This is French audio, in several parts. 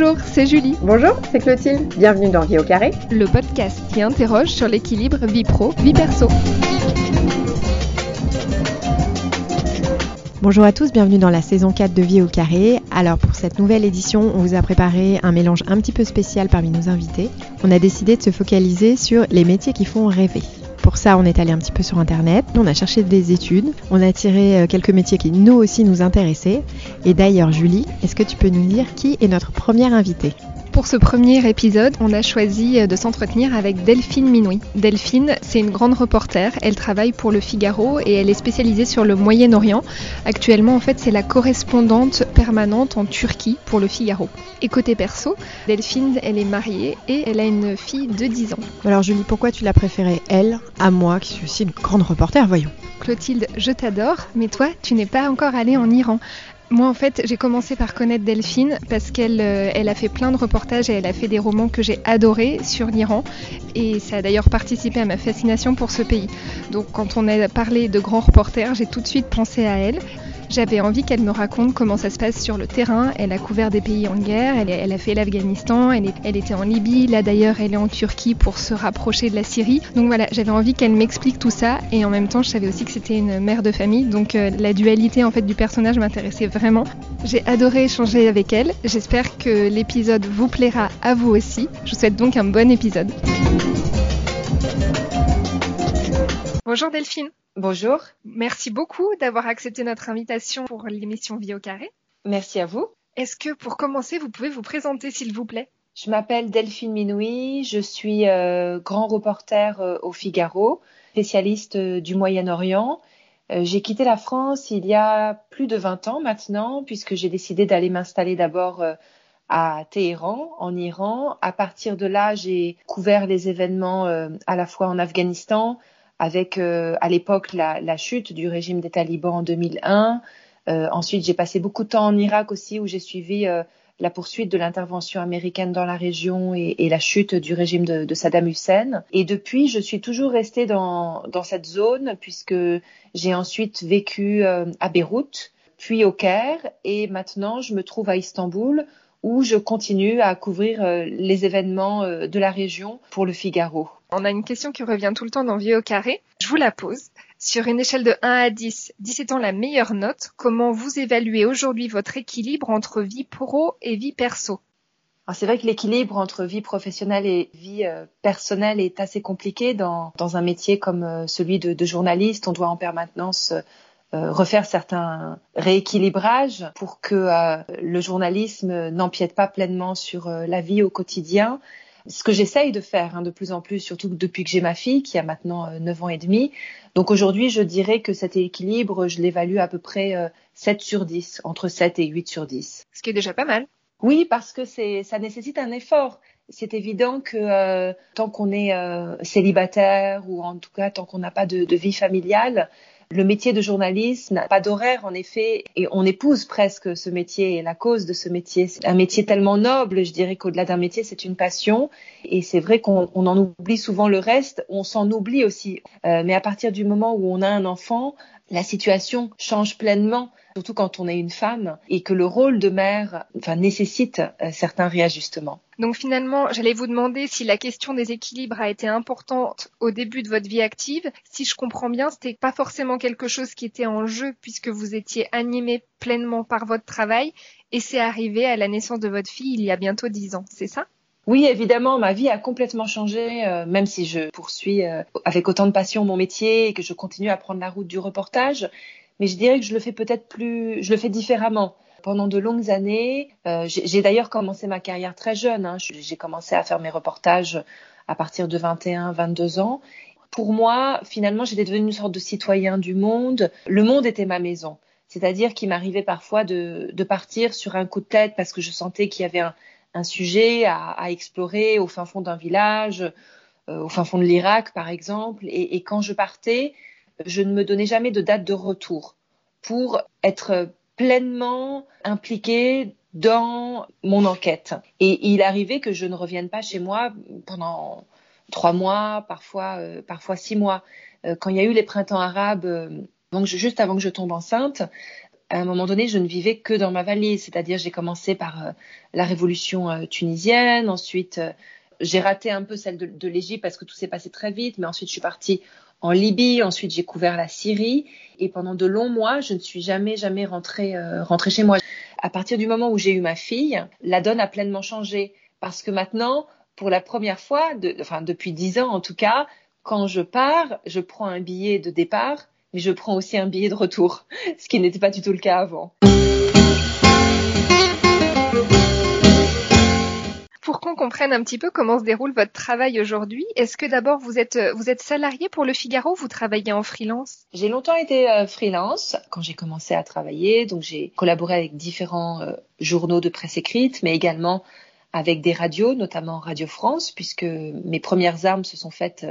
Bonjour, c'est Julie. Bonjour, c'est Clotilde. Bienvenue dans Vie au carré, le podcast qui interroge sur l'équilibre vie pro, vie perso. Bonjour à tous, bienvenue dans la saison 4 de Vie au carré. Alors pour cette nouvelle édition, on vous a préparé un mélange un petit peu spécial parmi nos invités. On a décidé de se focaliser sur les métiers qui font rêver. Pour ça, on est allé un petit peu sur Internet, on a cherché des études, on a tiré euh, quelques métiers qui nous aussi nous intéressaient. Et d'ailleurs, Julie, est-ce que tu peux nous dire qui est notre première invitée? Pour ce premier épisode, on a choisi de s'entretenir avec Delphine Minoui. Delphine, c'est une grande reporter. Elle travaille pour le Figaro et elle est spécialisée sur le Moyen-Orient. Actuellement, en fait, c'est la correspondante permanente en Turquie pour le Figaro. Et côté perso, Delphine, elle est mariée et elle a une fille de 10 ans. Alors Julie, pourquoi tu l'as préférée, elle, à moi, qui suis aussi une grande reporter, voyons Clotilde, je t'adore, mais toi, tu n'es pas encore allée en Iran. Moi, en fait, j'ai commencé par connaître Delphine parce qu'elle euh, elle a fait plein de reportages et elle a fait des romans que j'ai adorés sur l'Iran. Et ça a d'ailleurs participé à ma fascination pour ce pays. Donc, quand on a parlé de grands reporters, j'ai tout de suite pensé à elle. J'avais envie qu'elle me raconte comment ça se passe sur le terrain. Elle a couvert des pays en guerre, elle, a fait l'Afghanistan, elle, était en Libye, là d'ailleurs elle est en Turquie pour se rapprocher de la Syrie. Donc voilà, j'avais envie qu'elle m'explique tout ça et en même temps je savais aussi que c'était une mère de famille, donc euh, la dualité en fait du personnage m'intéressait vraiment. J'ai adoré échanger avec elle, j'espère que l'épisode vous plaira à vous aussi. Je vous souhaite donc un bon épisode. Bonjour Delphine. Bonjour. Merci beaucoup d'avoir accepté notre invitation pour l'émission Vie au carré. Merci à vous. Est-ce que pour commencer, vous pouvez vous présenter s'il vous plaît? Je m'appelle Delphine Minoui, je suis euh, grand reporter euh, au Figaro, spécialiste euh, du Moyen-Orient. j'ai quitté la France il y a plus de 20 ans maintenant, puisque j'ai décidé d'aller m'installer d'abord à Téhéran, en Iran. À partir de là, j'ai couvert les événements à la fois en Afghanistan, avec euh, à l'époque la, la, chute du régime des talibans en 2001. Euh, ensuite, j'ai passé beaucoup de temps en Irak aussi, où j'ai suivi euh, la poursuite de l'intervention américaine dans la région et, et la chute du régime de, de, Saddam Hussein. Et depuis, je suis toujours restée dans, dans cette zone, puisque j'ai ensuite vécu à Beyrouth, puis au Caire, et maintenant je me trouve à Istanbul, où je continue à couvrir les événements de la région pour le Figaro. On a une question qui revient tout le temps dans Vie au carré. Je vous la pose. Sur une échelle de 1 à 10, 10 étant la meilleure note, comment vous évaluez aujourd'hui votre équilibre entre vie pro et vie perso? C'est vrai que l'équilibre entre vie professionnelle et vie euh, personnelle est assez compliqué dans, dans un métier comme euh, celui de, de, journaliste. On doit en permanence euh, refaire certains rééquilibrages pour que le journalisme n'empiète pas pleinement sur la vie au quotidien ce que j'essaye de faire hein, de plus en plus, surtout depuis que j'ai ma fille qui a maintenant 9 euh, ans et demi. Donc aujourd'hui, je dirais que cet équilibre, je l'évalue à peu près 7 euh, sur 10, entre 7 et 8 sur 10. Ce qui est déjà pas mal. Oui, parce que c'est ça nécessite un effort. C'est évident que euh, tant qu'on est célibataire ou en tout cas tant qu'on n'a pas de, de, vie familiale, le métier de journaliste n'a pas d'horaire, en effet, et on épouse presque ce métier et la cause de ce métier. C'est un métier tellement noble, je dirais qu'au-delà d'un métier, c'est une passion. Et c'est vrai qu'on en oublie souvent le reste, on s'en oublie aussi. Euh, mais à partir du moment où on a un enfant, la situation change pleinement surtout quand on est une femme et que le rôle de mère enfin, nécessite euh, certains réajustements. Donc finalement, j'allais vous demander si la question des équilibres a été importante au début de votre vie active. Si je comprends bien, c'était pas forcément quelque chose qui était en jeu puisque vous étiez animé pleinement par votre travail et c'est arrivé à la naissance de votre fille il y a bientôt dix ans, c'est ça? Oui, évidemment, ma vie a complètement changé, euh, même si je poursuis euh, avec autant de passion mon métier et que je continue à prendre la route du reportage mais je dirais que je le fais peut-être plus, je le fais différemment. Pendant de longues années, euh, j'ai d'ailleurs commencé ma carrière très jeune. Hein. J'ai commencé à faire mes reportages à partir de 21, 22 ans. Pour moi, finalement, j'étais devenue une sorte de citoyen du monde. Le monde était ma maison. C'est-à-dire qu'il m'arrivait parfois de, de, partir sur un coup de tête parce que je sentais qu'il y avait un, un sujet à, explorer au fin fond d'un village, euh, au fin fond de l'Irak, par exemple. Et, quand je partais, je ne me donnais jamais de date de retour pour être pleinement impliquée dans mon enquête. Et il arrivait que je ne revienne pas chez moi pendant trois mois, parfois, euh, parfois six mois. Euh, quand il y a eu les printemps arabes, donc juste avant que je tombe enceinte, à un moment donné, je ne vivais que dans ma valise. C'est-à-dire, j'ai commencé par euh, la révolution euh, tunisienne. Ensuite, euh, j'ai raté un peu celle de, l'Égypte parce que tout s'est passé très vite. Mais ensuite, je suis partie en Libye. Ensuite, j'ai couvert la Syrie. Et pendant de longs mois, je ne suis jamais, jamais rentrée, rentrée chez moi. À partir du moment où j'ai eu ma fille, la donne a pleinement changé. Parce que maintenant, pour la première fois, enfin depuis dix ans en tout cas, quand je pars, je prends un billet de départ mais je prends aussi un billet de retour, ce qui n'était pas du tout le cas avant. Pour qu'on comprenne un petit peu comment se déroule votre travail aujourd'hui, est-ce que d'abord vous êtes vous êtes salarié pour Le Figaro ou vous travaillez en freelance? J'ai longtemps été euh, freelance quand j'ai commencé à travailler, donc j'ai collaboré avec différents euh, journaux de presse écrite, mais également avec des radios, notamment Radio France, puisque mes premières armes se sont faites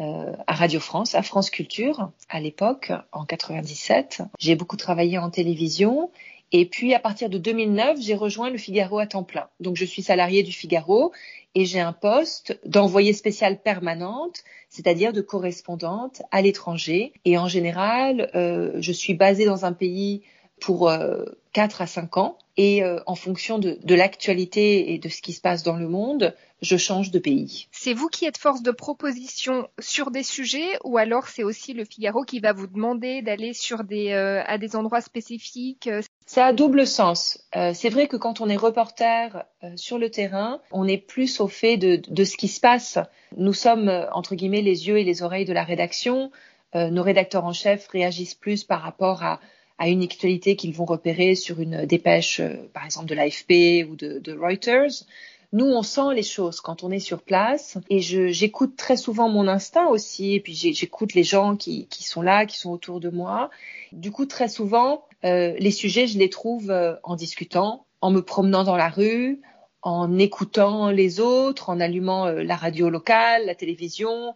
euh, à Radio France, à France Culture, à l'époque, en 97. J'ai beaucoup travaillé en télévision. Et puis, à partir de 2009, j'ai rejoint le Figaro à temps plein. Donc, je suis salariée du Figaro et j'ai un poste d'envoyée spéciale permanente, c'est-à-dire de correspondante à l'étranger. Et en général, euh, je suis basée dans un pays pour euh, 4 à 5 ans. Et euh, en fonction de, de l'actualité et de ce qui se passe dans le monde, je change de pays. C'est vous qui êtes force de proposition sur des sujets ou alors c'est aussi le Figaro qui va vous demander d'aller sur des euh, à des endroits spécifiques C'est à double sens. Euh, c'est vrai que quand on est reporter euh, sur le terrain, on est plus au fait de, de ce qui se passe. Nous sommes entre guillemets les yeux et les oreilles de la rédaction. nos rédacteurs en chef réagissent plus par rapport à à une actualité qu'ils vont repérer sur une dépêche, euh, par exemple de l'AFP ou de, Reuters. Nous, on sent les choses quand on est sur place et j'écoute très souvent mon instinct aussi et puis j'écoute les gens qui, sont là, qui sont autour de moi. Du coup, très souvent, euh, les sujets, je les trouve euh, en discutant, en me promenant dans la rue, en écoutant les autres, en allumant la radio locale, la télévision,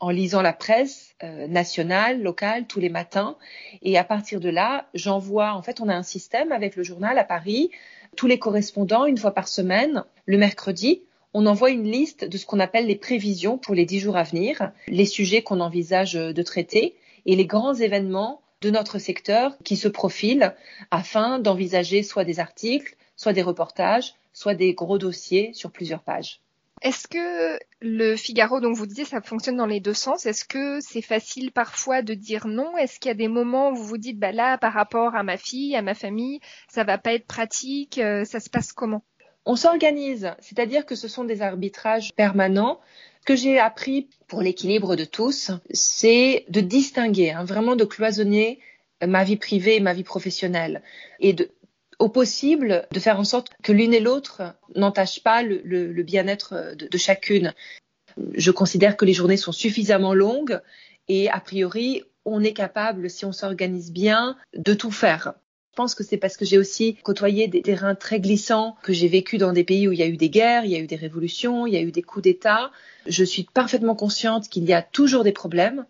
en lisant la presse euh, nationale, locale, tous les matins. Et à partir de là, j'envoie, en fait, on a un système avec le journal à Paris, tous les correspondants, une fois par semaine, le mercredi, on envoie une liste de ce qu'on appelle les prévisions pour les dix jours à venir, les sujets qu'on envisage de traiter et les grands événements de notre secteur qui se profilent afin d'envisager soit des articles, soit des reportages, soit des gros dossiers sur plusieurs pages. Est-ce que le Figaro, donc vous disiez, ça fonctionne dans les deux sens. Est-ce que c'est facile parfois de dire non? Est-ce qu'il y a des moments où vous vous dites, bah là, par rapport à ma fille, à ma famille, ça va pas être pratique euh, Ça se passe comment? On s'organise, c'est-à-dire que ce sont des arbitrages permanents. Ce que j'ai appris pour l'équilibre de tous, c'est de distinguer, hein, vraiment de cloisonner ma vie privée et ma vie professionnelle et de au possible de faire en sorte que l'une et l'autre n'entachent pas le, bien-être de, de, chacune. Je considère que les journées sont suffisamment longues et a priori, on est capable, si on s'organise bien, de tout faire. Je pense que c'est parce que j'ai aussi côtoyé des terrains très glissants, que j'ai vécu dans des pays où il y a eu des guerres, il y a eu des révolutions, il y a eu des coups d'État. Je suis parfaitement consciente qu'il y a toujours des problèmes,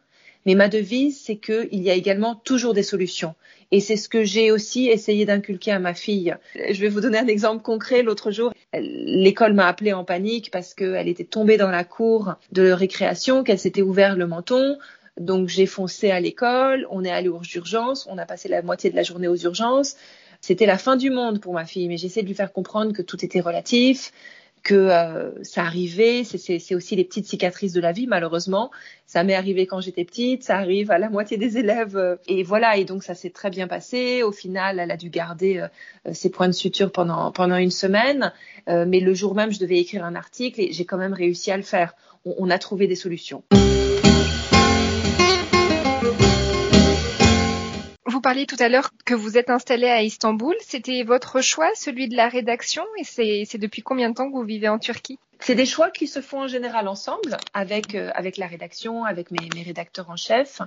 mais ma devise, c'est qu'il y a également toujours des solutions. Et c'est ce que j'ai aussi essayé d'inculquer à ma fille. Je vais vous donner un exemple concret. L'autre jour, l'école m'a appelée en panique parce qu'elle était tombée dans la cour de récréation, qu'elle s'était ouvert le menton. Donc j'ai foncé à l'école, on est allé aux urgences, on a passé la moitié de la journée aux urgences. C'était la fin du monde pour ma fille, mais j'essaie de lui faire comprendre que tout était relatif, que euh, ça arrivait, c'est aussi les petites cicatrices de la vie malheureusement. Ça m'est arrivé quand j'étais petite, ça arrive à la moitié des élèves euh, et voilà et donc ça s'est très bien passé. Au final, elle a dû garder euh, ses points de suture pendant pendant une semaine, euh, mais le jour même, je devais écrire un article et j'ai quand même réussi à le faire. On, on a trouvé des solutions. Parliez tout à l'heure que vous êtes installé à Istanbul. C'était votre choix, celui de la rédaction, et c'est depuis combien de temps que vous vivez en Turquie? C'est des choix qui se font en général ensemble, avec, euh, avec la rédaction, avec mes, rédacteurs en chef.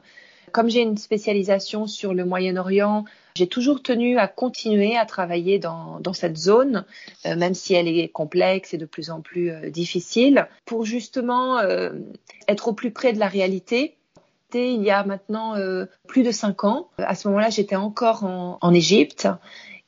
Comme j'ai une spécialisation sur le Moyen-Orient, j'ai toujours tenu à continuer à travailler dans, cette zone, euh, même si elle est complexe et de plus en plus euh, difficile, pour justement être au plus près de la réalité il y a maintenant euh, plus de cinq ans. À ce moment-là, j'étais encore en, Égypte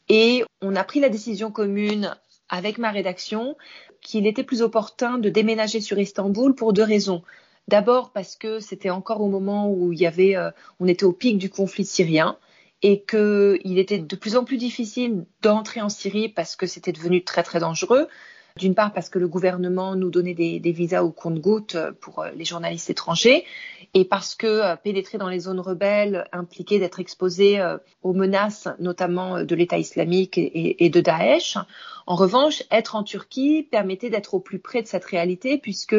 et on a pris la décision commune avec ma rédaction qu'il était plus opportun de déménager sur Istanbul pour deux raisons. D'abord parce que c'était encore au moment où il y avait, euh, on était au pic du conflit syrien et qu'il était de plus en plus difficile d'entrer en Syrie parce que c'était devenu très très dangereux. D'une part parce que le gouvernement nous donnait des, visas au compte-gouttes pour euh, les journalistes étrangers et parce que euh, pénétrer dans les zones rebelles impliquait d'être exposé euh, aux menaces notamment de l'État islamique et, de Daesh. En revanche, être en Turquie permettait d'être au plus près de cette réalité puisque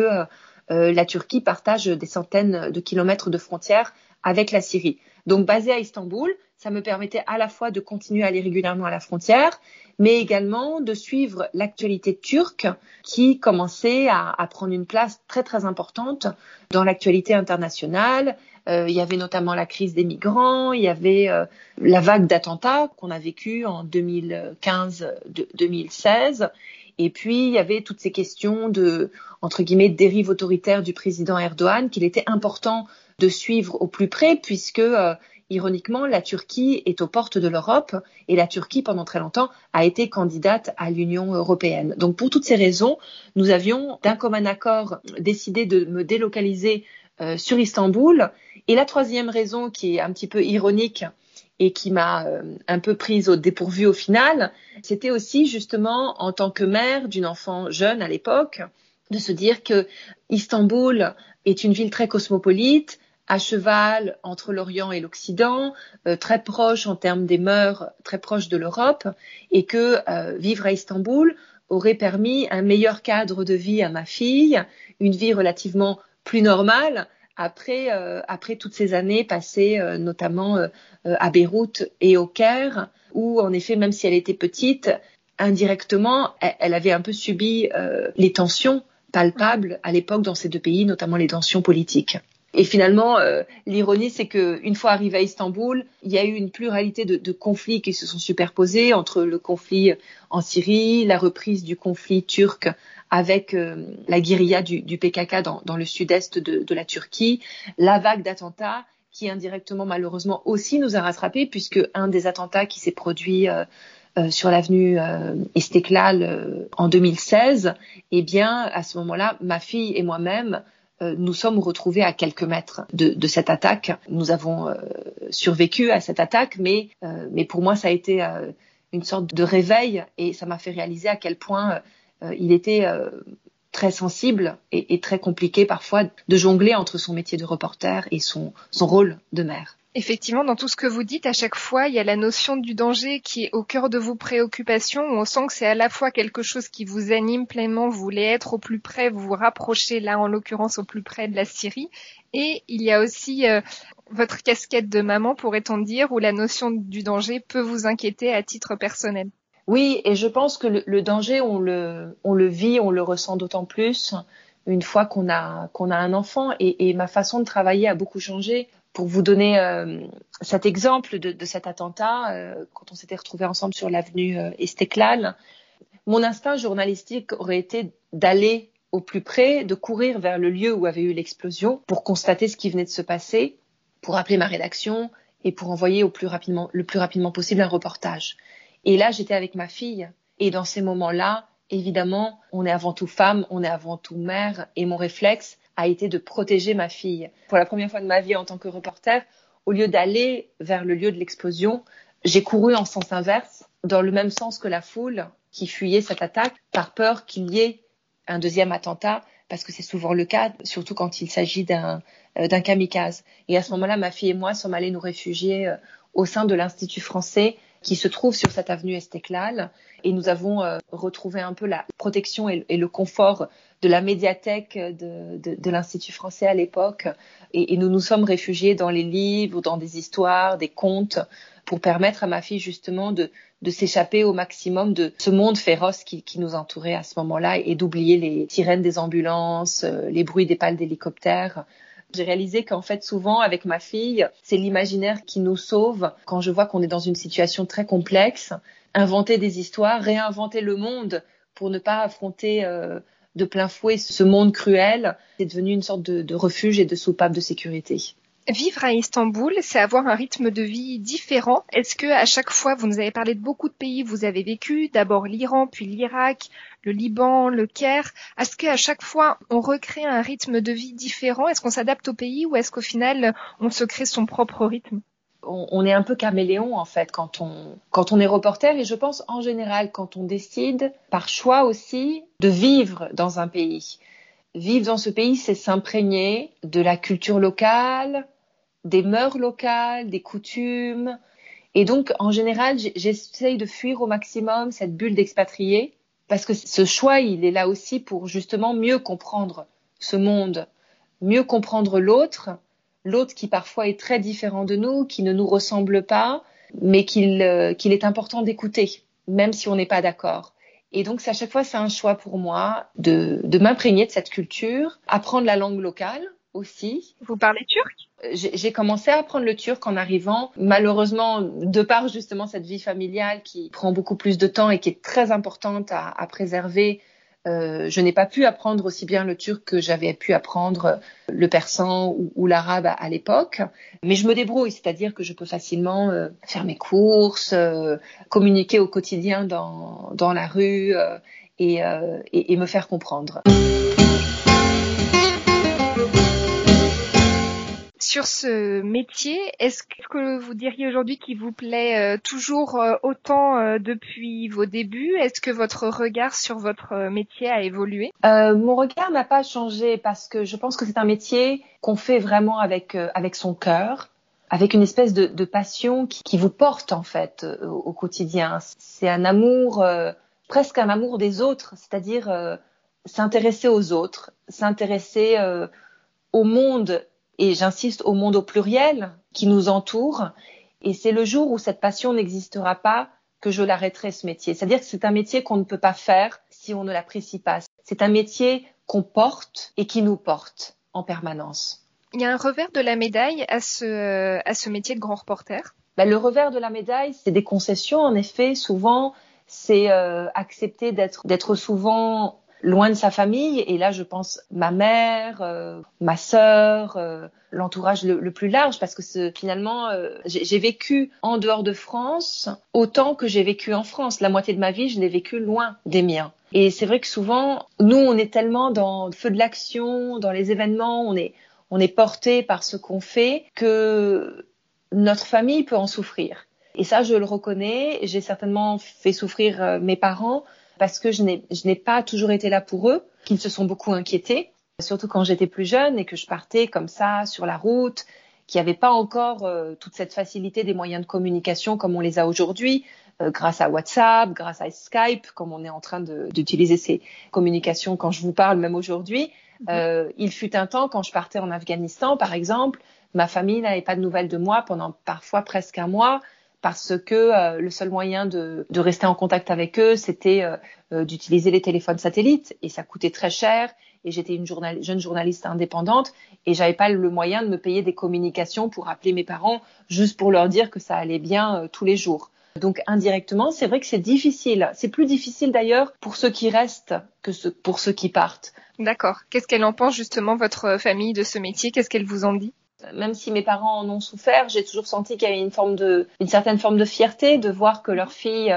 la Turquie partage des centaines de kilomètres de frontières avec la Syrie. Donc basé à Istanbul, ça me permettait à la fois de continuer à aller régulièrement à la frontière, mais également de suivre l'actualité turque qui commençait à, prendre une place très très importante dans l'actualité internationale. Euh, il y avait notamment la crise des migrants, il y avait euh, la vague d'attentats qu'on a vécu en 2015-2016. Et puis, il y avait toutes ces questions de, entre guillemets, dérive autoritaire du président Erdogan qu'il était important de suivre au plus près puisque euh, ironiquement, la Turquie est aux portes de l'Europe et la Turquie, pendant très longtemps, a été candidate à l'Union européenne. Donc, pour toutes ces raisons, nous avions d'un commun accord décidé de me délocaliser euh, sur Istanbul. Et la troisième raison, qui est un petit peu ironique et qui m'a euh, un peu prise au dépourvu au final, c'était aussi justement en tant que mère d'une enfant jeune à l'époque, de se dire que Istanbul est une ville très cosmopolite, à cheval entre l'Orient et l'Occident, euh, très proche en termes des mœurs, très proche de l'Europe, et que euh, vivre à Istanbul aurait permis un meilleur cadre de vie à ma fille, une vie relativement plus normale après, euh, après toutes ces années passées notamment à Beyrouth et au Caire, où en effet, même si elle était petite, indirectement, elle avait un peu subi les tensions palpables à l'époque dans ces deux pays, notamment les tensions politiques. Et finalement, euh, l'ironie, c'est qu'une fois arrivé à Istanbul, il y a eu une pluralité de, conflits qui se sont superposés entre le conflit en Syrie, la reprise du conflit turc avec euh, la guérilla du, PKK dans, le sud-est de, la Turquie, la vague d'attentats qui indirectement malheureusement aussi nous a rattrapés puisque un des attentats qui s'est produit euh, sur l'avenue Istiklal en 2016, eh bien à ce moment-là, ma fille et moi-même euh, nous sommes retrouvés à quelques mètres de, cette attaque. Nous avons euh, survécu à cette attaque, mais, euh, mais pour moi, ça a été une sorte de réveil et ça m'a fait réaliser à quel point il était très sensible et, et, très compliqué parfois de jongler entre son métier de reporter et son, son rôle de mère. Effectivement, dans tout ce que vous dites, à chaque fois, il y a la notion du danger qui est au cœur de vos préoccupations. On sent que c'est à la fois quelque chose qui vous anime pleinement, vous voulez être au plus près, vous vous rapprochez là, en l'occurrence, au plus près de la Syrie. Et il y a aussi euh, votre casquette de maman, pourrait-on dire, où la notion du danger peut vous inquiéter à titre personnel. Oui, et je pense que le, danger, on le, on le vit, on le ressent d'autant plus une fois qu'on a qu'on a un enfant et, et, ma façon de travailler a beaucoup changé pour vous donner euh, cet exemple de, de cet attentat, euh, quand on s'était retrouvés ensemble sur l'avenue euh, mon instinct journalistique aurait été d'aller au plus près, de courir vers le lieu où avait eu l'explosion pour constater ce qui venait de se passer, pour appeler ma rédaction et pour envoyer au plus rapidement, le plus rapidement possible un reportage. Et là, j'étais avec ma fille. Et dans ces moments-là, évidemment, on est avant tout femme, on est avant tout mère. Et mon réflexe, a été de protéger ma fille. Pour la première fois de ma vie en tant que reporter, au lieu d'aller vers le lieu de l'explosion, j'ai couru en sens inverse, dans le même sens que la foule qui fuyait cette attaque, par peur qu'il y ait un deuxième attentat, parce que c'est souvent le cas, surtout quand il s'agit d'un euh, kamikaze. Et à ce moment-là, ma fille et moi sommes allés nous réfugier euh, au sein de l'Institut français qui se trouve sur cette avenue Estéclal. Et nous avons euh, retrouvé un peu la protection et, le confort de la médiathèque de, l'Institut français à l'époque. Et, nous nous sommes réfugiés dans les livres, dans des histoires, des contes, pour permettre à ma fille justement de, s'échapper au maximum de ce monde féroce qui, nous entourait à ce moment-là et d'oublier les sirènes des ambulances, euh, les bruits des pales d'hélicoptères. J'ai réalisé qu'en fait, souvent, avec ma fille, c'est l'imaginaire qui nous sauve quand je vois qu'on est dans une situation très complexe. Inventer des histoires, réinventer le monde pour ne pas affronter euh, de plein fouet ce monde cruel, c'est devenu une sorte de, de refuge et de soupape de sécurité. Vivre à Istanbul, c'est avoir un rythme de vie différent. Est-ce que à chaque fois, vous nous avez parlé de beaucoup de pays, vous avez vécu, d'abord l'Iran, puis l'Irak, le Liban, le Caire. Est-ce qu'à chaque fois, on recrée un rythme de vie différent? Est-ce qu'on s'adapte au pays ou est-ce qu'au final, on se crée son propre rythme? On, est un peu caméléon en fait quand on, quand on est reporter et je pense en général quand on décide par choix aussi de vivre dans un pays. Vivre dans ce pays, c'est s'imprégner de la culture locale, des mœurs locales, des coutumes. Et donc, en général, j'essaye de fuir au maximum cette bulle d'expatriés parce que ce choix, il est là aussi pour justement mieux comprendre ce monde, mieux comprendre l'autre l'autre qui parfois est très différent de nous, qui ne nous ressemble pas, mais qu'il euh, est important d'écouter, même si on n'est pas d'accord. Et donc, à chaque fois, c'est un choix pour moi de, de m'imprégner de cette culture, apprendre la langue locale aussi. Vous parlez turc? J'ai commencé à apprendre le turc en arrivant. Malheureusement, de par justement cette vie familiale qui prend beaucoup plus de temps et qui est très importante à, à préserver, euh, je n'ai pas pu apprendre aussi bien le turc que j'avais pu apprendre le persan ou, l'arabe à, l'époque, mais je me débrouille, c'est-à-dire que je peux facilement euh, faire mes courses, euh, communiquer au quotidien dans, dans la rue et, et, et me faire comprendre. Sur ce métier, est-ce que vous diriez aujourd'hui qu'il vous plaît euh, toujours euh, autant euh, depuis vos débuts? Est-ce que votre regard sur votre métier a évolué? Mon regard n'a pas changé parce que je pense que c'est un métier qu'on fait vraiment avec avec son cœur, avec une espèce de, passion qui, vous porte en fait au, quotidien. C'est un amour, presque un amour des autres, c'est-à-dire s'intéresser aux autres, s'intéresser au monde et j'insiste au monde au pluriel qui nous entoure. Et c'est le jour où cette passion n'existera pas que je l'arrêterai ce métier. C'est-à-dire que c'est un métier qu'on ne peut pas faire si on ne l'apprécie pas. C'est un métier qu'on porte et qui nous porte en permanence. Il y a un revers de la médaille à ce, à ce métier de grand reporter? Ben, Le revers de la médaille, c'est des concessions. En effet, souvent, c'est euh, accepter d'être souvent loin de sa famille. Et là, je pense ma mère, euh, ma sœur, euh, l'entourage le, plus large, parce que finalement, euh, j'ai vécu en dehors de France autant que j'ai vécu en France. La moitié de ma vie, je l'ai vécu loin des miens. Et c'est vrai que souvent, nous, on est tellement dans le feu de l'action, dans les événements, on est, on est porté par ce qu'on fait que notre famille peut en souffrir. Et ça, je le reconnais. J'ai certainement fait souffrir mes parents parce que je n'ai pas toujours été là pour eux, qu'ils se sont beaucoup inquiétés, surtout quand j'étais plus jeune et que je partais comme ça sur la route, qu'il n'y avait pas encore euh, toute cette facilité des moyens de communication comme on les a aujourd'hui, euh, grâce à WhatsApp, grâce à Skype, comme on est en train d'utiliser ces communications quand je vous parle même aujourd'hui. Mhm. Euh, il fut un temps quand je partais en Afghanistan, par exemple, ma famille n'avait pas de nouvelles de moi pendant parfois presque un mois parce que euh, le seul moyen de, rester en contact avec eux, c'était euh, euh, d'utiliser les téléphones satellites et ça coûtait très cher. Et j'étais une jeune journaliste indépendante et j'avais pas le moyen de me payer des communications pour appeler mes parents juste pour leur dire que ça allait bien tous les jours. Donc indirectement, c'est vrai que c'est difficile. C'est plus difficile d'ailleurs pour ceux qui restent que pour ceux qui partent. D'accord. Qu'est-ce qu'elle en pense justement votre famille de ce métier? Qu'est-ce qu'elle vous en dit? Même si mes parents en ont souffert, j'ai toujours senti qu'il y avait une certaine forme de fierté de voir que leur fille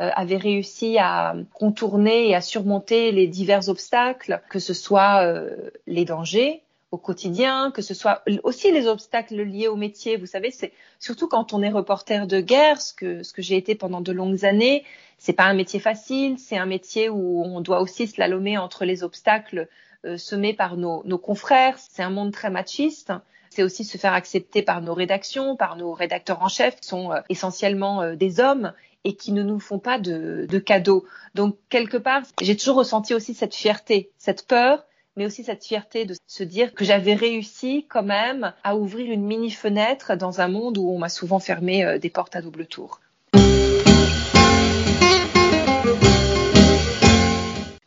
euh, avait réussi à contourner et à surmonter les divers obstacles, que ce soit euh, les dangers au quotidien, que ce soit aussi les obstacles liés au métier. Vous savez, c'est surtout quand on est reporter de guerre, ce que, j'ai été pendant de longues années. C'est pas un métier facile, c'est un métier où on doit aussi slalomer entre les obstacles euh, semés par nos confrères. C'est un monde très machiste c'est aussi se faire accepter par nos rédactions, par nos rédacteurs en chef, qui sont euh, essentiellement euh, des hommes et qui ne nous font pas de, cadeaux. Donc quelque part, j'ai toujours ressenti aussi cette fierté, cette peur, mais aussi cette fierté de se dire que j'avais réussi quand même à ouvrir une mini fenêtre dans un monde où on m'a souvent fermé euh, des portes à double tour.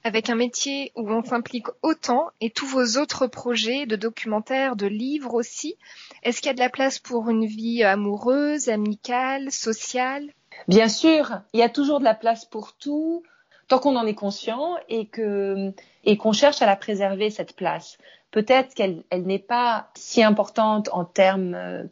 Avec un métier où on s'implique autant et tous vos autres projets de documentaires, de livres aussi, est-ce qu'il y a de la place pour une vie amoureuse, amicale, sociale? Bien sûr, il y a toujours de la place pour tout, tant qu'on en est conscient et qu'on cherche à la préserver cette place. Peut-être qu'elle elle, n'est pas si importante en termes euh,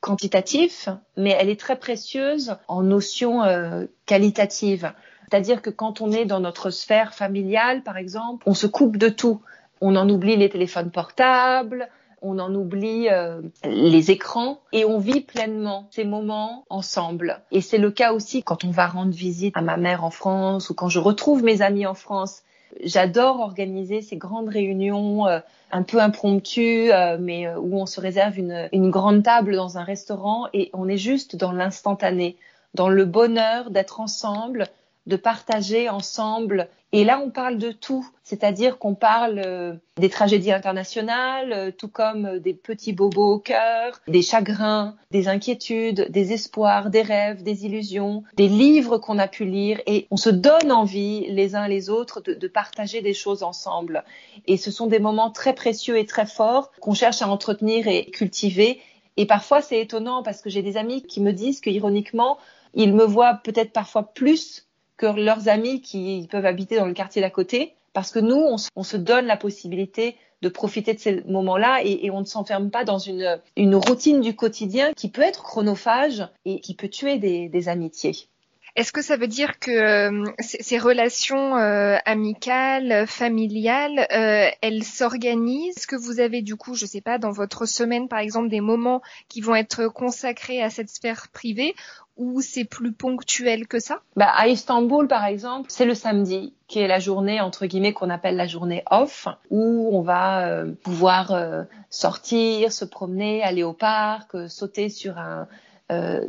quantitatifs, mais elle est très précieuse en notions euh, qualitatives. C'est-à-dire que quand on est dans notre sphère familiale, par exemple, on se coupe de tout. On en oublie les téléphones portables, on en oublie euh, les écrans et on vit pleinement ces moments ensemble. Et c'est le cas aussi quand on va rendre visite à ma mère en France ou quand je retrouve mes amis en France. J'adore organiser ces grandes réunions euh, un peu impromptues, euh, mais où on se réserve une, une grande table dans un restaurant et on est juste dans l'instantané, dans le bonheur d'être ensemble, de partager ensemble. Et là, on parle de tout, c'est-à-dire qu'on parle euh, des tragédies internationales, euh, tout comme euh, des petits bobos au cœur, des chagrins, des inquiétudes, des espoirs, des rêves, des illusions, des livres qu'on a pu lire, et on se donne envie les uns les autres de, partager des choses ensemble. Et ce sont des moments très précieux et très forts qu'on cherche à entretenir et cultiver. Et parfois, c'est étonnant parce que j'ai des amis qui me disent que, ironiquement, ils me voient peut-être parfois plus que leurs amis qui peuvent habiter dans le quartier d'à côté, parce que nous, on, se donne la possibilité de profiter de ces moments-là et, on ne s'enferme pas dans une, routine du quotidien qui peut être chronophage et qui peut tuer des amitiés. Est-ce que ça veut dire que euh, ces relations euh, amicales, familiales, euh, elles s'organisent? Que vous avez du coup, je sais pas, dans votre semaine par exemple, des moments qui vont être consacrés à cette sphère privée ou c'est plus ponctuel que ça? Bah, À Istanbul, par exemple, c'est le samedi qui est la journée, entre guillemets, qu'on appelle la journée off, où on va euh, pouvoir euh, sortir, se promener, aller au parc, euh, sauter sur un,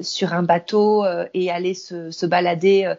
sur un bateau et aller se, balader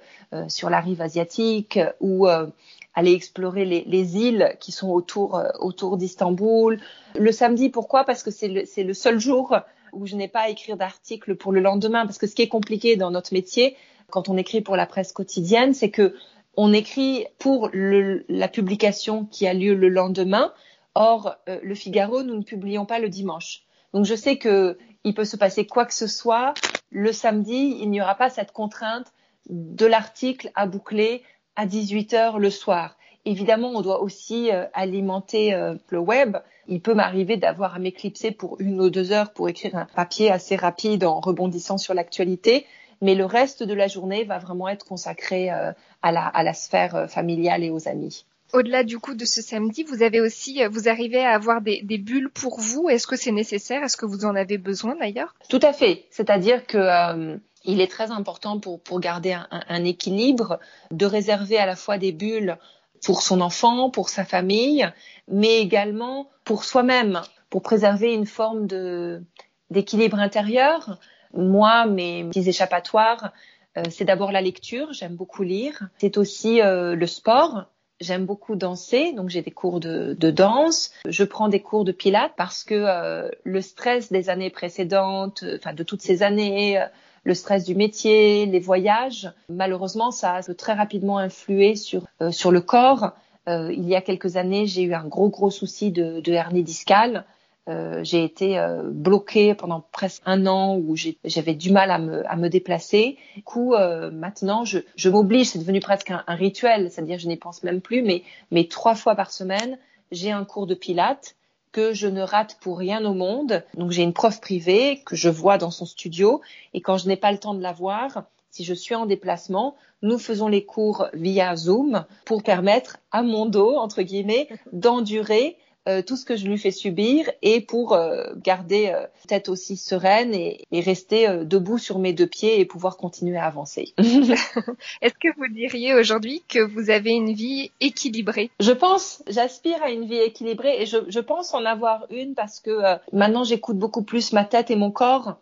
sur la rive asiatique ou aller explorer les, les, îles qui sont autour, autour d'Istanbul. Le samedi, pourquoi? Parce que c'est le, seul jour où je n'ai pas à écrire d'article pour le lendemain. Parce que ce qui est compliqué dans notre métier, quand on écrit pour la presse quotidienne, c'est que on écrit pour la publication qui a lieu le lendemain. Or, euh, le Figaro, nous ne publions pas le dimanche. Donc, je sais que il peut se passer quoi que ce soit. Le samedi, il n'y aura pas cette contrainte de l'article à boucler à 18 heures le soir. Évidemment, on doit aussi euh, alimenter euh, le web. Il peut m'arriver d'avoir à m'éclipser pour une ou deux heures pour écrire un papier assez rapide en rebondissant sur l'actualité. Mais le reste de la journée va vraiment être consacré euh, à la sphère familiale et aux amis. Au-delà du coup de ce samedi, vous avez aussi, vous arrivez à avoir des, bulles pour vous. Est-ce que c'est nécessaire? Est-ce que vous en avez besoin d'ailleurs? Tout à fait. C'est-à-dire que il est très important pour, pour garder un, un, équilibre de réserver à la fois des bulles pour son enfant, pour sa famille, mais également pour soi-même, pour préserver une forme de d'équilibre intérieur. Moi, mes petits échappatoires, euh, c'est d'abord la lecture, j'aime beaucoup lire. C'est aussi euh, le sport. J'aime beaucoup danser, donc j'ai des cours de, de, danse. Je prends des cours de pilates parce que euh, le stress des années précédentes, enfin de toutes ces années, le stress du métier, les voyages. Malheureusement, ça peut très rapidement influer sur, euh, sur le corps. Euh, il y a quelques années, j'ai eu un gros gros souci de, de hernie discale. Euh, j'ai été euh, bloquée pendant presque un an où j'avais du mal à me, à me déplacer. Du coup, euh, maintenant, je, je m'oblige, c'est devenu presque un, un rituel, c'est-à-dire je n'y pense même plus, mais, mais trois fois par semaine, j'ai un cours de pilates que je ne rate pour rien au monde. Donc j'ai une prof privée que je vois dans son studio et quand je n'ai pas le temps de la voir, si je suis en déplacement, nous faisons les cours via Zoom pour permettre à mon dos, entre guillemets, d'endurer euh, tout ce que je lui fais subir et pour euh, garder euh, tête aussi sereine et, et rester euh, debout sur mes deux pieds et pouvoir continuer à avancer. Est-ce que vous diriez aujourd'hui que vous avez une vie équilibrée? Je pense, j'aspire à une vie équilibrée et je, je pense en avoir une parce que maintenant j'écoute beaucoup plus ma tête et mon corps.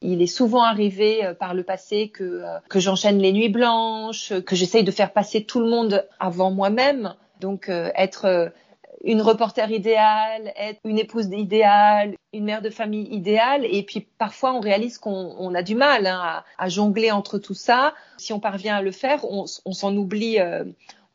Il est souvent arrivé par le passé que, que j'enchaîne les nuits blanches, que j'essaye de faire passer tout le monde avant moi-même. Donc être une reporter idéale, être une épouse idéale, une mère de famille idéale. Et puis parfois, on réalise qu'on a du mal hein, à, jongler entre tout ça. Si on parvient à le faire, on, s'en oublie, euh,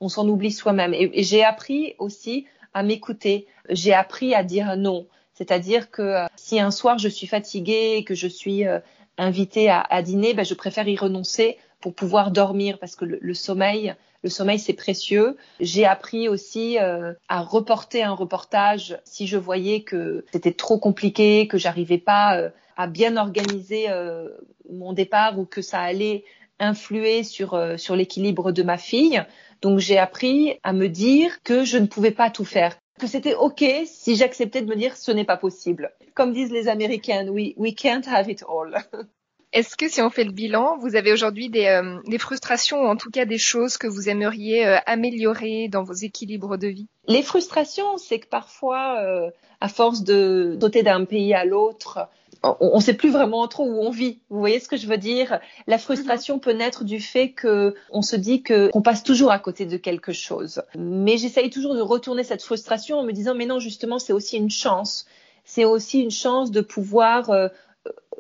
on s'en oublie soi-même. Et, j'ai appris aussi à m'écouter. J'ai appris à dire non. C'est-à-dire que euh, si un soir je suis fatiguée, que je suis euh, invitée à, dîner, ben, je préfère y renoncer pour pouvoir dormir parce que le sommeil, le sommeil, c'est précieux. J'ai appris aussi euh, à reporter un reportage si je voyais que c'était trop compliqué, que j'arrivais pas euh, à bien organiser euh, mon départ ou que ça allait influer sur sur l'équilibre de ma fille. Donc j'ai appris à me dire que je ne pouvais pas tout faire. que c'était OK si j'acceptais de me dire ce n'est pas possible. Comme disent les Américains, we, we can't have it all. Est-ce que si on fait le bilan, vous avez aujourd'hui des, euh, des, frustrations ou en tout cas des choses que vous aimeriez euh, améliorer dans vos équilibres de vie? Les frustrations, c'est que parfois, euh, à force de sauter d'un pays à l'autre, on ne sait plus vraiment trop où on vit. Vous voyez ce que je veux dire? La frustration mhm. peut naître du fait que on se dit que qu'on passe toujours à côté de quelque chose. Mais j'essaye toujours de retourner cette frustration en me disant mais non justement c'est aussi une chance. C'est aussi une chance de pouvoir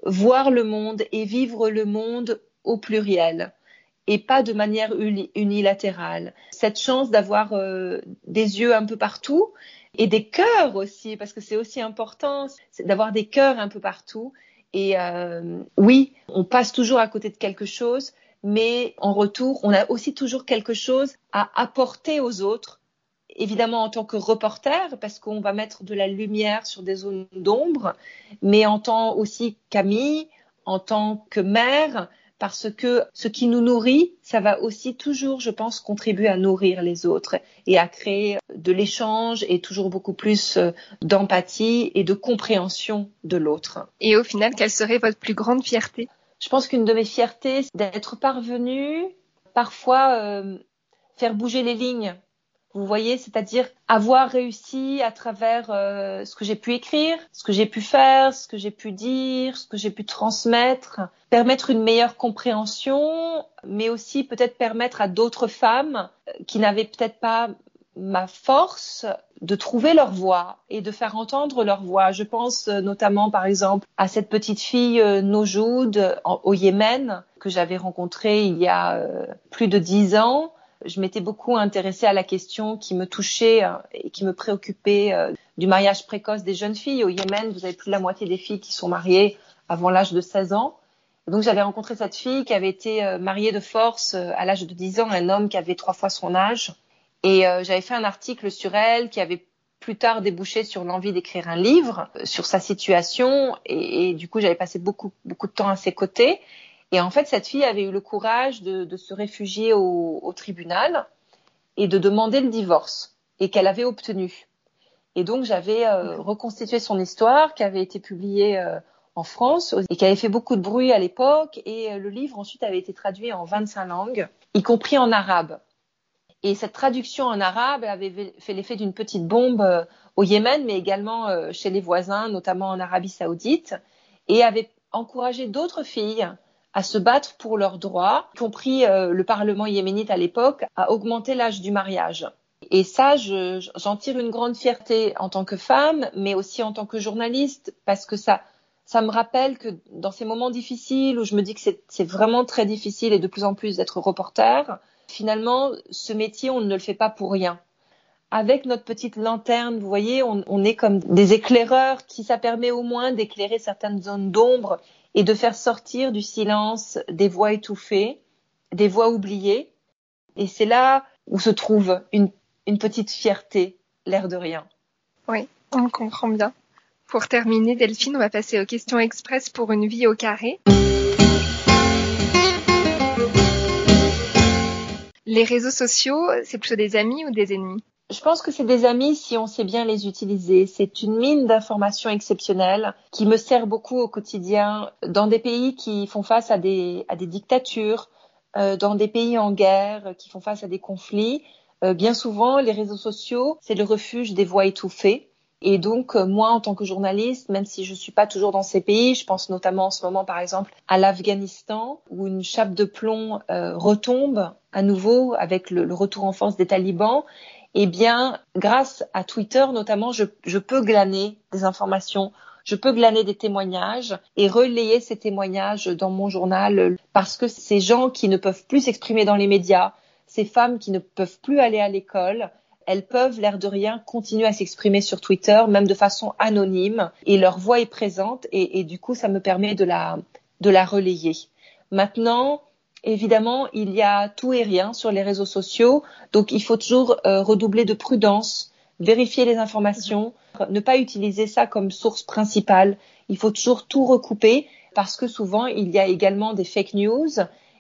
voir le monde et vivre le monde au pluriel et pas de manière unilatérale. Cette chance d'avoir euh, des yeux un peu partout et des cœurs aussi, parce que c'est aussi important, d'avoir des cœurs un peu partout. Et euh, oui, on passe toujours à côté de quelque chose, mais en retour, on a aussi toujours quelque chose à apporter aux autres évidemment en tant que reporter, parce qu'on va mettre de la lumière sur des zones d'ombre, mais en tant aussi qu'ami, en tant que mère, parce que ce qui nous nourrit, ça va aussi toujours, je pense, contribuer à nourrir les autres et à créer de l'échange et toujours beaucoup plus euh, d'empathie et de compréhension de l'autre. Et au final, quelle serait votre plus grande fierté? Je pense qu'une de mes fiertés, c'est d'être parvenue parfois euh, faire bouger les lignes vous voyez, c'est-à-dire avoir réussi à travers euh, ce que j'ai pu écrire, ce que j'ai pu faire, ce que j'ai pu dire, ce que j'ai pu transmettre, permettre une meilleure compréhension, mais aussi peut-être permettre à d'autres femmes euh, qui n'avaient peut-être pas ma force de trouver leur voix et de faire entendre leur voix. Je pense euh, notamment, par exemple, à cette petite fille Nojoud au Yémen que j'avais rencontrée il y a plus de dix ans je m'étais beaucoup intéressée à la question qui me touchait euh, et qui me préoccupait euh, du mariage précoce des jeunes filles. Au Yémen, vous avez plus de la moitié des filles qui sont mariées avant l'âge de 16 ans. donc j'avais rencontré cette fille qui avait été euh, mariée de force à l'âge de 10 ans, un homme qui avait trois fois son âge. Et j'avais fait un article sur elle qui avait plus tard débouché sur l'envie d'écrire un livre sur sa situation. Et, et du coup, j'avais passé beaucoup, beaucoup de temps à ses côtés. Et en fait, cette fille avait eu le courage de, de se réfugier au, au, tribunal et de demander le divorce, et qu'elle avait obtenu. Et donc, j'avais euh, reconstitué son histoire, qui avait été publiée euh, en France et qui avait fait beaucoup de bruit à l'époque. Et euh, le livre ensuite avait été traduit en 25 langues, y compris en arabe. Et cette traduction en arabe avait fait l'effet d'une petite bombe au Yémen, mais également chez les voisins, notamment en Arabie saoudite, et avait encouragé d'autres filles à se battre pour leurs droits, y compris euh, le Parlement yéménite à l'époque, à augmenter l'âge du mariage. Et ça, j'en tire une grande fierté en tant que femme, mais aussi en tant que journaliste, parce que ça, ça me rappelle que dans ces moments difficiles où je me dis que c'est vraiment très difficile et de plus en plus d'être reporter, finalement, ce métier, on ne le fait pas pour rien. Avec notre petite lanterne, vous voyez, on, on est comme des éclaireurs, qui ça permet au moins d'éclairer certaines zones d'ombre et de faire sortir du silence des voix étouffées, des voix oubliées. Et c'est là où se trouve une, petite fierté, l'air de rien. Oui, on comprend bien. Pour terminer, Delphine, on va passer aux questions express pour une vie au carré. Les réseaux sociaux, c'est plutôt des amis ou des ennemis? Je pense que c'est des amis si on sait bien les utiliser. C'est une mine d'informations exceptionnelles qui me sert beaucoup au quotidien dans des pays qui font face à des, à des dictatures, euh, dans des pays en guerre qui font face à des conflits. Euh, bien souvent, les réseaux sociaux, c'est le refuge des voix étouffées. Et donc, euh, moi, en tant que journaliste, même si je ne suis pas toujours dans ces pays, je pense notamment en ce moment, par exemple, à l'Afghanistan, où une chape de plomb retombe à nouveau avec le, le, retour en force des talibans eh bien, grâce à Twitter notamment, je, peux glaner des informations, je peux glaner des témoignages et relayer ces témoignages dans mon journal parce que ces gens qui ne peuvent plus s'exprimer dans les médias, ces femmes qui ne peuvent plus aller à l'école, elles peuvent, l'air de rien, continuer à s'exprimer sur Twitter, même de façon anonyme, et leur voix est présente, et, et du coup, ça me permet de la, de la relayer. Maintenant, évidemment, il y a tout et rien sur les réseaux sociaux, donc il faut toujours euh, redoubler de prudence, vérifier les informations, ne pas utiliser ça comme source principale. Il faut toujours tout recouper parce que souvent il y a également des fake news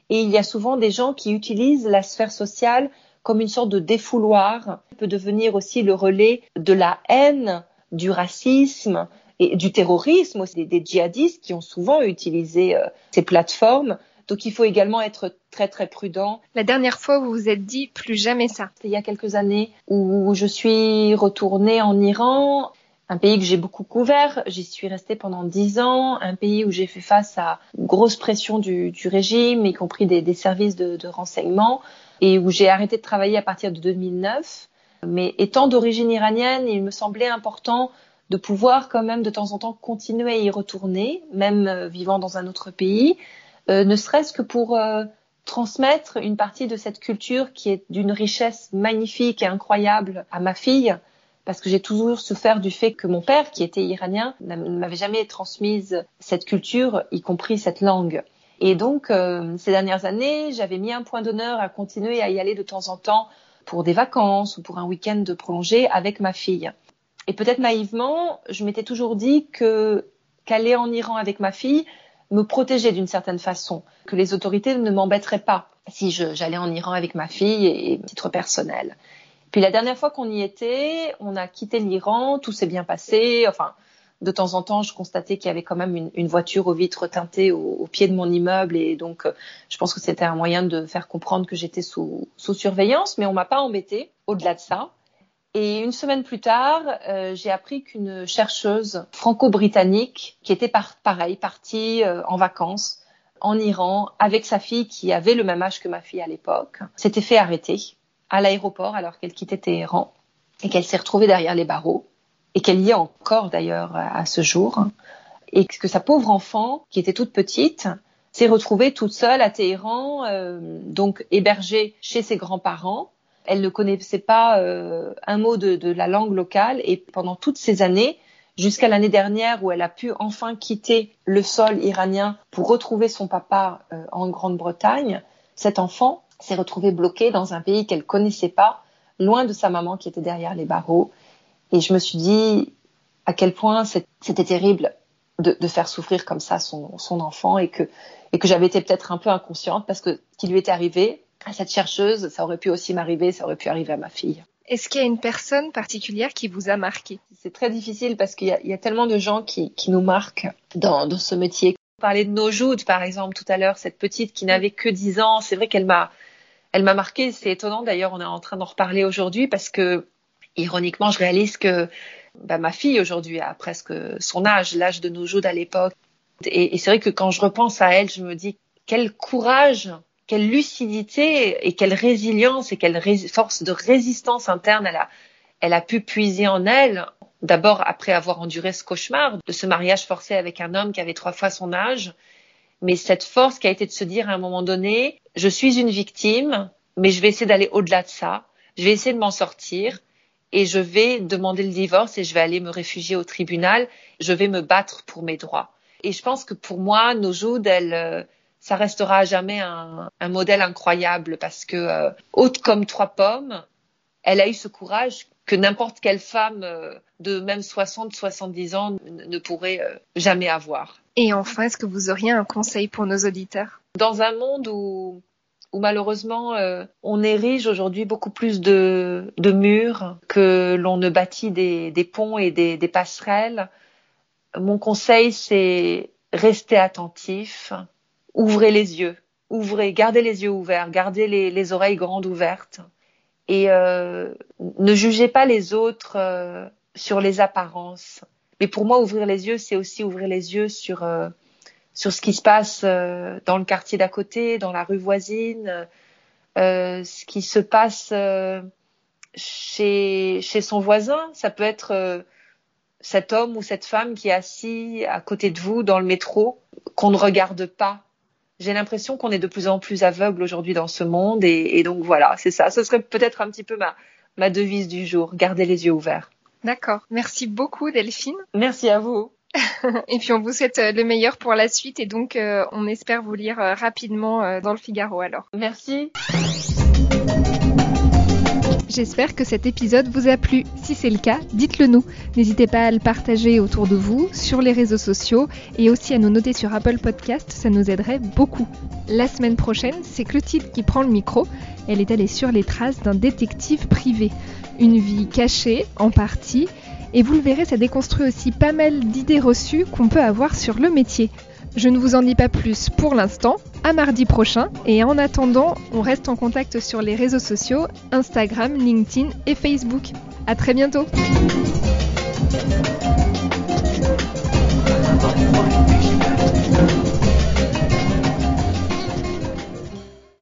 et il y a souvent des gens qui utilisent la sphère sociale comme une sorte de défouloir, peut devenir aussi le relais de la haine, du racisme et du terrorisme, aussi des, djihadistes qui ont souvent utilisé euh, ces plateformes. Donc il faut également être très très prudent. La dernière fois, vous vous êtes dit plus jamais ça. Il y a quelques années où je suis retournée en Iran un pays que j'ai beaucoup couvert. J'y suis restée pendant dix ans, un pays où j'ai fait face à une grosse pression du, du régime, y compris des, des services de, de, renseignement, et où j'ai arrêté de travailler à partir de 2009. Mais étant d'origine iranienne, il me semblait important de pouvoir quand même de temps en temps continuer à y retourner, même euh, vivant dans un autre pays, euh, ne serait-ce que pour euh, transmettre une partie de cette culture qui est d'une richesse magnifique et incroyable à ma fille parce que j'ai toujours souffert du fait que mon père, qui était iranien, ne m'avait jamais transmise cette culture, y compris cette langue. Et donc, euh, ces dernières années, j'avais mis un point d'honneur à continuer à y aller de temps en temps pour des vacances ou pour un week-end prolongé avec ma fille. Et peut-être naïvement, je m'étais toujours dit que qu'aller en Iran avec ma fille me protégeait d'une certaine façon, que les autorités ne m'embêteraient pas si j'allais en Iran avec ma fille et titre personnel. Puis la dernière fois qu'on y était, on a quitté l'Iran, tout s'est bien passé. Enfin, de temps en temps, je constatais qu'il y avait quand même une, voiture aux vitres teintées au, pied de mon immeuble, et donc euh, je pense que c'était un moyen de faire comprendre que j'étais sous, sous surveillance, mais on m'a pas embêté au-delà de ça. Et une semaine plus tard, euh, j'ai appris qu'une chercheuse franco-britannique, qui était par, pareil, partie euh, en vacances en Iran avec sa fille qui avait le même âge que ma fille à l'époque, s'était fait arrêter à l'aéroport alors qu'elle quittait Téhéran et qu'elle s'est retrouvée derrière les barreaux et qu'elle y est encore d'ailleurs à ce jour. Et que sa pauvre enfant qui était toute petite s'est retrouvée toute seule à Téhéran euh, donc hébergée chez ses grands-parents elle ne connaissait pas euh, un mot de, la langue locale et pendant toutes ces années jusqu'à l'année dernière où elle a pu enfin quitter le sol iranien pour retrouver son papa euh, en Grande-Bretagne cet enfant s'est retrouvée bloquée dans un pays qu'elle connaissait pas, loin de sa maman qui était derrière les barreaux. Et je me suis dit à quel point c'était terrible de, faire souffrir comme ça son, son enfant et que, et que j'avais été peut-être un peu inconsciente parce que ce qui lui était arrivé à cette chercheuse, ça aurait pu aussi m'arriver, ça aurait pu arriver à ma fille. Est-ce qu'il y a une personne particulière qui vous a marqué? C'est très difficile parce qu'il y, y, a tellement de gens qui, qui nous marquent dans, dans ce métier. On parlait de Nojoud, par exemple, tout à l'heure, cette petite qui n'avait que 10 ans. C'est vrai qu'elle m'a, elle m'a marqué. C'est étonnant d'ailleurs, on est en train d'en reparler aujourd'hui parce que, ironiquement, je réalise que bah, ma fille aujourd'hui a presque son âge, l'âge de Nojoud à l'époque. Et, et c'est vrai que quand je repense à elle, je me dis quel courage, quelle lucidité et quelle résilience et quelle force de résistance interne elle a, elle a pu puiser en elle. D'abord après avoir enduré ce cauchemar de ce mariage forcé avec un homme qui avait trois fois son âge, mais cette force qui a été de se dire à un moment donné, je suis une victime, mais je vais essayer d'aller au-delà de ça, je vais essayer de m'en sortir et je vais demander le divorce et je vais aller me réfugier au tribunal, je vais me battre pour mes droits. Et je pense que pour moi, Nojoud, elle, euh, ça restera à jamais un, un modèle incroyable parce que euh, haute comme trois pommes, elle a eu ce courage que n'importe quelle femme euh, de même 60, 70 ans ne pourrait euh, jamais avoir. Et enfin, est-ce que vous auriez un conseil pour nos auditeurs? Dans un monde où, où malheureusement euh, on érige aujourd'hui beaucoup plus de, de murs que l'on ne bâtit des, des ponts et des, des passerelles, mon conseil c'est rester attentif, ouvrez les yeux, ouvrez, gardez les yeux ouverts, gardez les, les oreilles grandes ouvertes et euh, ne jugez pas les autres euh, sur les apparences. Mais pour moi, ouvrir les yeux, c'est aussi ouvrir les yeux sur euh, sur ce qui se passe euh, dans le quartier d'à côté, dans la rue voisine, euh, ce qui se passe chez chez son voisin. Ça peut être cet homme ou cette femme qui est assis à côté de vous dans le métro, qu'on ne regarde pas j'ai l'impression qu'on est de plus en plus aveugle aujourd'hui dans ce monde et, et donc voilà, c'est ça. Ce serait peut-être un petit peu ma, ma devise du jour, garder les yeux ouverts. D'accord. Merci beaucoup Delphine. Merci à vous. et puis on vous souhaite euh, le meilleur pour la suite et donc euh, on espère vous lire euh, rapidement dans le Figaro alors. Merci. J'espère que cet épisode vous a plu. Si c'est le cas, dites-le nous. N'hésitez pas à le partager autour de vous, sur les réseaux sociaux et aussi à nous noter sur Apple Podcast, ça nous aiderait beaucoup. La semaine prochaine, c'est Clotilde qui prend le micro. Elle est allée sur les traces d'un détective privé. Une vie cachée, en partie, et vous le verrez, ça déconstruit aussi pas mal d'idées reçues qu'on peut avoir sur le métier. Je ne vous en dis pas plus pour l'instant, à mardi prochain, et en attendant, on reste en contact sur les réseaux sociaux, Instagram, LinkedIn et Facebook. À très bientôt